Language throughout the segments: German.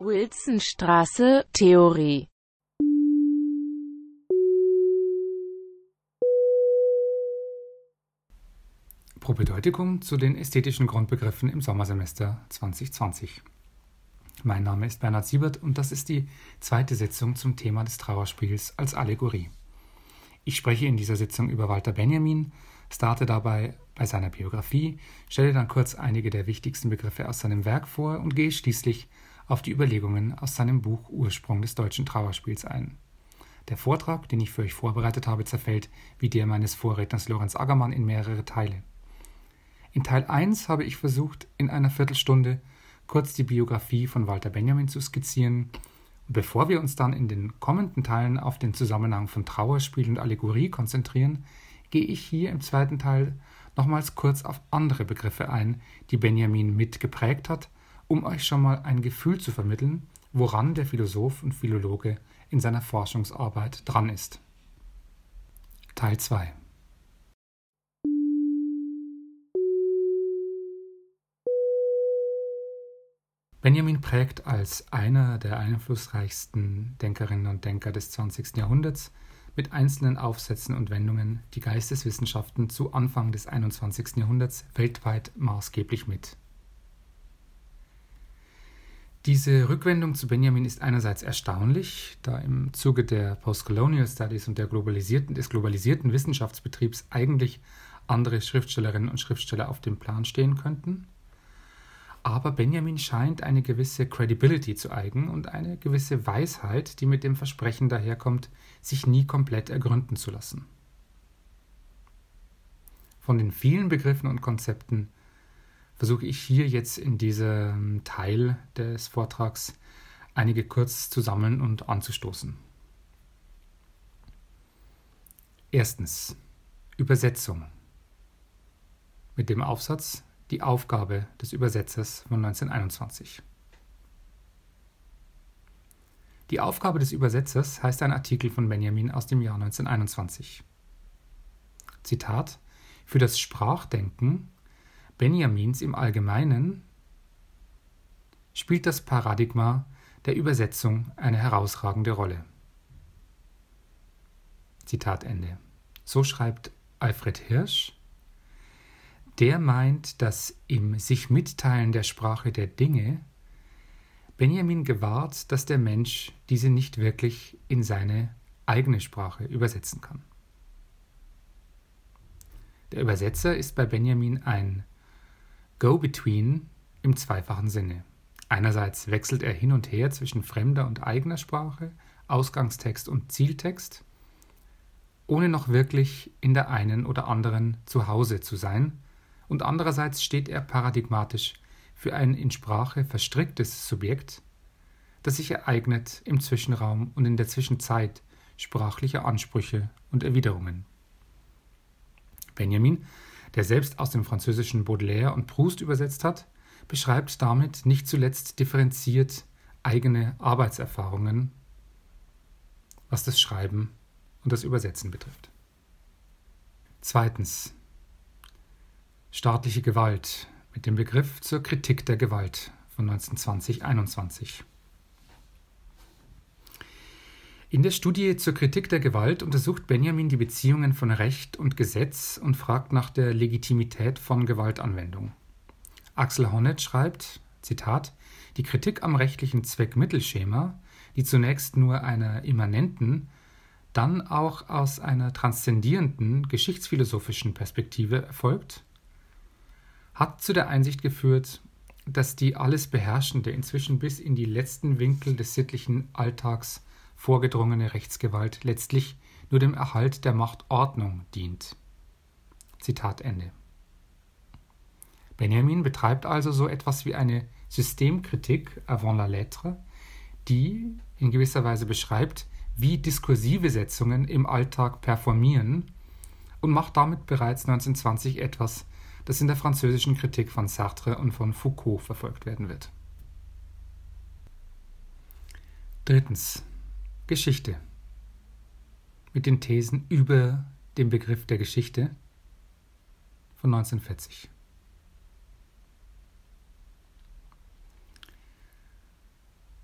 Wilsonstraße, Theorie Propedeutikum zu den ästhetischen Grundbegriffen im Sommersemester 2020. Mein Name ist Bernhard Siebert und das ist die zweite Sitzung zum Thema des Trauerspiels als Allegorie. Ich spreche in dieser Sitzung über Walter Benjamin, starte dabei bei seiner Biografie, stelle dann kurz einige der wichtigsten Begriffe aus seinem Werk vor und gehe schließlich auf die Überlegungen aus seinem Buch Ursprung des deutschen Trauerspiels ein. Der Vortrag, den ich für euch vorbereitet habe, zerfällt wie der meines Vorredners Lorenz Aggermann in mehrere Teile. In Teil 1 habe ich versucht, in einer Viertelstunde kurz die Biografie von Walter Benjamin zu skizzieren. Und bevor wir uns dann in den kommenden Teilen auf den Zusammenhang von Trauerspiel und Allegorie konzentrieren, gehe ich hier im zweiten Teil nochmals kurz auf andere Begriffe ein, die Benjamin mitgeprägt hat, um euch schon mal ein Gefühl zu vermitteln, woran der Philosoph und Philologe in seiner Forschungsarbeit dran ist. Teil 2 Benjamin prägt als einer der einflussreichsten Denkerinnen und Denker des 20. Jahrhunderts mit einzelnen Aufsätzen und Wendungen die Geisteswissenschaften zu Anfang des 21. Jahrhunderts weltweit maßgeblich mit. Diese Rückwendung zu Benjamin ist einerseits erstaunlich, da im Zuge der Postcolonial Studies und der globalisierten, des globalisierten Wissenschaftsbetriebs eigentlich andere Schriftstellerinnen und Schriftsteller auf dem Plan stehen könnten aber Benjamin scheint eine gewisse Credibility zu eigen und eine gewisse Weisheit, die mit dem Versprechen daherkommt, sich nie komplett ergründen zu lassen. Von den vielen Begriffen und Konzepten versuche ich hier jetzt in diesem Teil des Vortrags einige kurz zu sammeln und anzustoßen. Erstens Übersetzung. Mit dem Aufsatz die Aufgabe des Übersetzers von 1921. Die Aufgabe des Übersetzers heißt ein Artikel von Benjamin aus dem Jahr 1921. Zitat Für das Sprachdenken Benjamins im Allgemeinen spielt das Paradigma der Übersetzung eine herausragende Rolle. Zitat Ende. So schreibt Alfred Hirsch der meint, dass im sich mitteilen der Sprache der Dinge Benjamin gewahrt, dass der Mensch diese nicht wirklich in seine eigene Sprache übersetzen kann. Der Übersetzer ist bei Benjamin ein Go-Between im zweifachen Sinne. Einerseits wechselt er hin und her zwischen fremder und eigener Sprache, Ausgangstext und Zieltext, ohne noch wirklich in der einen oder anderen zu Hause zu sein, und andererseits steht er paradigmatisch für ein in Sprache verstricktes Subjekt, das sich ereignet im Zwischenraum und in der Zwischenzeit sprachlicher Ansprüche und Erwiderungen. Benjamin, der selbst aus dem französischen Baudelaire und Proust übersetzt hat, beschreibt damit nicht zuletzt differenziert eigene Arbeitserfahrungen, was das Schreiben und das Übersetzen betrifft. Zweitens Staatliche Gewalt mit dem Begriff zur Kritik der Gewalt von 1920-21. In der Studie zur Kritik der Gewalt untersucht Benjamin die Beziehungen von Recht und Gesetz und fragt nach der Legitimität von Gewaltanwendung. Axel Honneth schreibt, Zitat, die Kritik am rechtlichen Zweckmittelschema, die zunächst nur einer immanenten, dann auch aus einer transzendierenden geschichtsphilosophischen Perspektive erfolgt, hat zu der Einsicht geführt, dass die alles beherrschende, inzwischen bis in die letzten Winkel des sittlichen Alltags vorgedrungene Rechtsgewalt letztlich nur dem Erhalt der Machtordnung dient. Zitat Ende. Benjamin betreibt also so etwas wie eine Systemkritik avant la lettre, die in gewisser Weise beschreibt, wie diskursive Setzungen im Alltag performieren und macht damit bereits 1920 etwas, das in der französischen Kritik von Sartre und von Foucault verfolgt werden wird. Drittens. Geschichte. Mit den Thesen über den Begriff der Geschichte von 1940.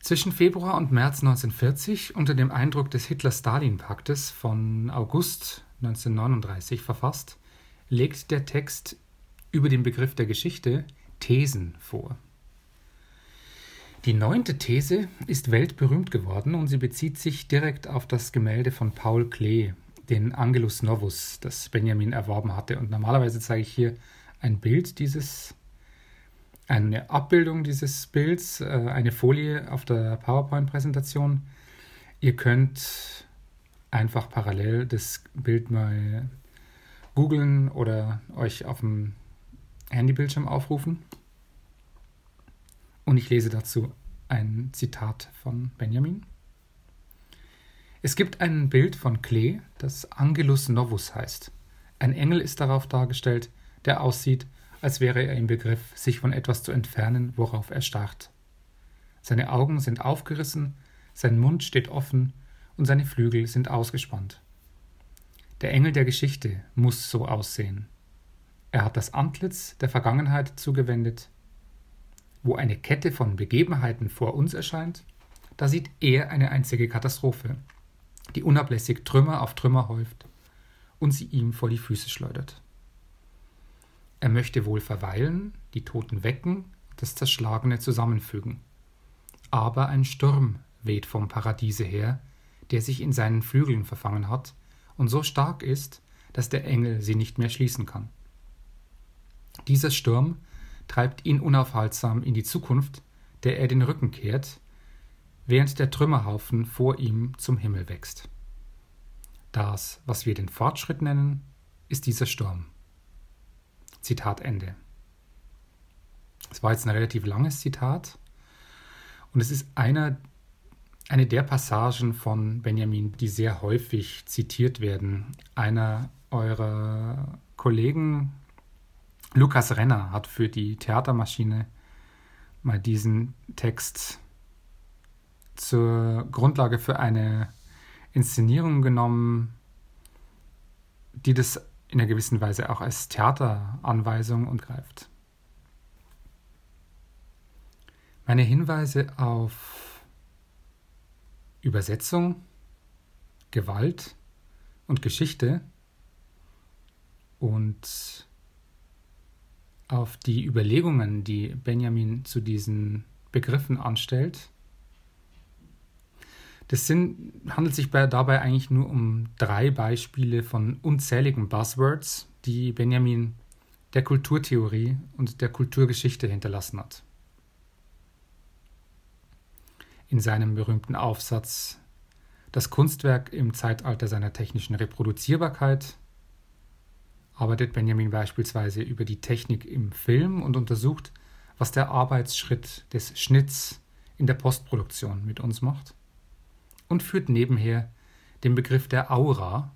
Zwischen Februar und März 1940, unter dem Eindruck des Hitler-Stalin-Paktes von August 1939 verfasst, legt der Text über den Begriff der Geschichte Thesen vor. Die neunte These ist weltberühmt geworden und sie bezieht sich direkt auf das Gemälde von Paul Klee, den Angelus Novus, das Benjamin erworben hatte. Und normalerweise zeige ich hier ein Bild dieses, eine Abbildung dieses Bilds, äh, eine Folie auf der PowerPoint-Präsentation. Ihr könnt einfach parallel das Bild mal googeln oder euch auf dem Handybildschirm aufrufen. Und ich lese dazu ein Zitat von Benjamin. Es gibt ein Bild von Klee, das Angelus Novus heißt. Ein Engel ist darauf dargestellt, der aussieht, als wäre er im Begriff, sich von etwas zu entfernen, worauf er starrt. Seine Augen sind aufgerissen, sein Mund steht offen und seine Flügel sind ausgespannt. Der Engel der Geschichte muss so aussehen. Er hat das Antlitz der Vergangenheit zugewendet. Wo eine Kette von Begebenheiten vor uns erscheint, da sieht er eine einzige Katastrophe, die unablässig Trümmer auf Trümmer häuft und sie ihm vor die Füße schleudert. Er möchte wohl verweilen, die Toten wecken, das Zerschlagene zusammenfügen. Aber ein Sturm weht vom Paradiese her, der sich in seinen Flügeln verfangen hat und so stark ist, dass der Engel sie nicht mehr schließen kann. Dieser Sturm treibt ihn unaufhaltsam in die Zukunft, der er den Rücken kehrt, während der Trümmerhaufen vor ihm zum Himmel wächst. Das, was wir den Fortschritt nennen, ist dieser Sturm. Zitat Ende. Es war jetzt ein relativ langes Zitat und es ist einer eine der Passagen von Benjamin, die sehr häufig zitiert werden. Einer eurer Kollegen, Lukas Renner, hat für die Theatermaschine mal diesen Text zur Grundlage für eine Inszenierung genommen, die das in einer gewissen Weise auch als Theateranweisung und greift. Meine Hinweise auf Übersetzung, Gewalt und Geschichte und auf die Überlegungen, die Benjamin zu diesen Begriffen anstellt. Das sind, handelt sich bei, dabei eigentlich nur um drei Beispiele von unzähligen Buzzwords, die Benjamin der Kulturtheorie und der Kulturgeschichte hinterlassen hat in seinem berühmten Aufsatz Das Kunstwerk im Zeitalter seiner technischen Reproduzierbarkeit arbeitet Benjamin beispielsweise über die Technik im Film und untersucht, was der Arbeitsschritt des Schnitts in der Postproduktion mit uns macht und führt nebenher den Begriff der Aura,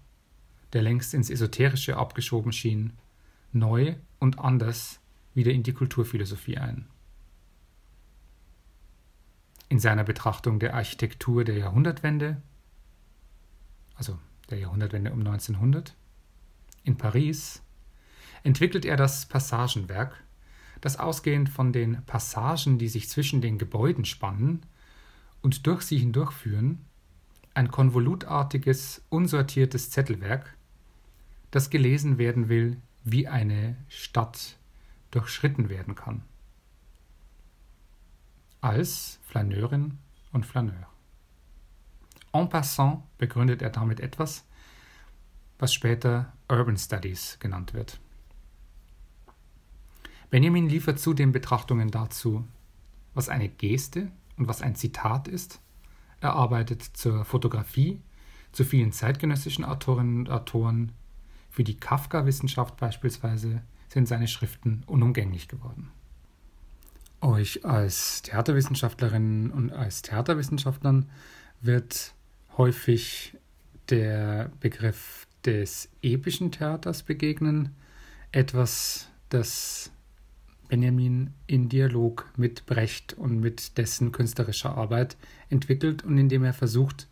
der längst ins Esoterische abgeschoben schien, neu und anders wieder in die Kulturphilosophie ein. In seiner Betrachtung der Architektur der Jahrhundertwende, also der Jahrhundertwende um 1900, in Paris, entwickelt er das Passagenwerk, das ausgehend von den Passagen, die sich zwischen den Gebäuden spannen und durch sie hindurchführen, ein konvolutartiges, unsortiertes Zettelwerk, das gelesen werden will, wie eine Stadt durchschritten werden kann als Flaneurin und Flaneur. En passant begründet er damit etwas, was später Urban Studies genannt wird. Benjamin liefert zudem Betrachtungen dazu, was eine Geste und was ein Zitat ist. Er arbeitet zur Fotografie, zu vielen zeitgenössischen Autorinnen und Autoren. Für die Kafka-Wissenschaft beispielsweise sind seine Schriften unumgänglich geworden euch als Theaterwissenschaftlerinnen und als Theaterwissenschaftlern wird häufig der Begriff des epischen Theaters begegnen, etwas, das Benjamin in Dialog mit Brecht und mit dessen künstlerischer Arbeit entwickelt und indem er versucht,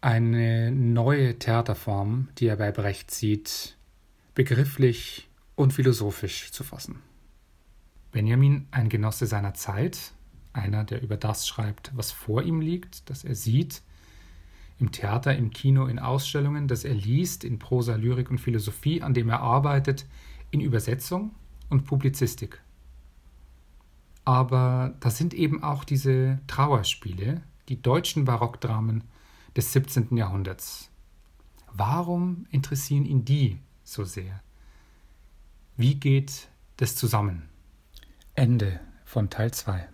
eine neue Theaterform, die er bei Brecht sieht, begrifflich und philosophisch zu fassen. Benjamin, ein Genosse seiner Zeit, einer, der über das schreibt, was vor ihm liegt, das er sieht, im Theater, im Kino, in Ausstellungen, das er liest, in Prosa, Lyrik und Philosophie, an dem er arbeitet, in Übersetzung und Publizistik. Aber da sind eben auch diese Trauerspiele, die deutschen Barockdramen des 17. Jahrhunderts. Warum interessieren ihn die so sehr? Wie geht das zusammen? Ende von Teil 2.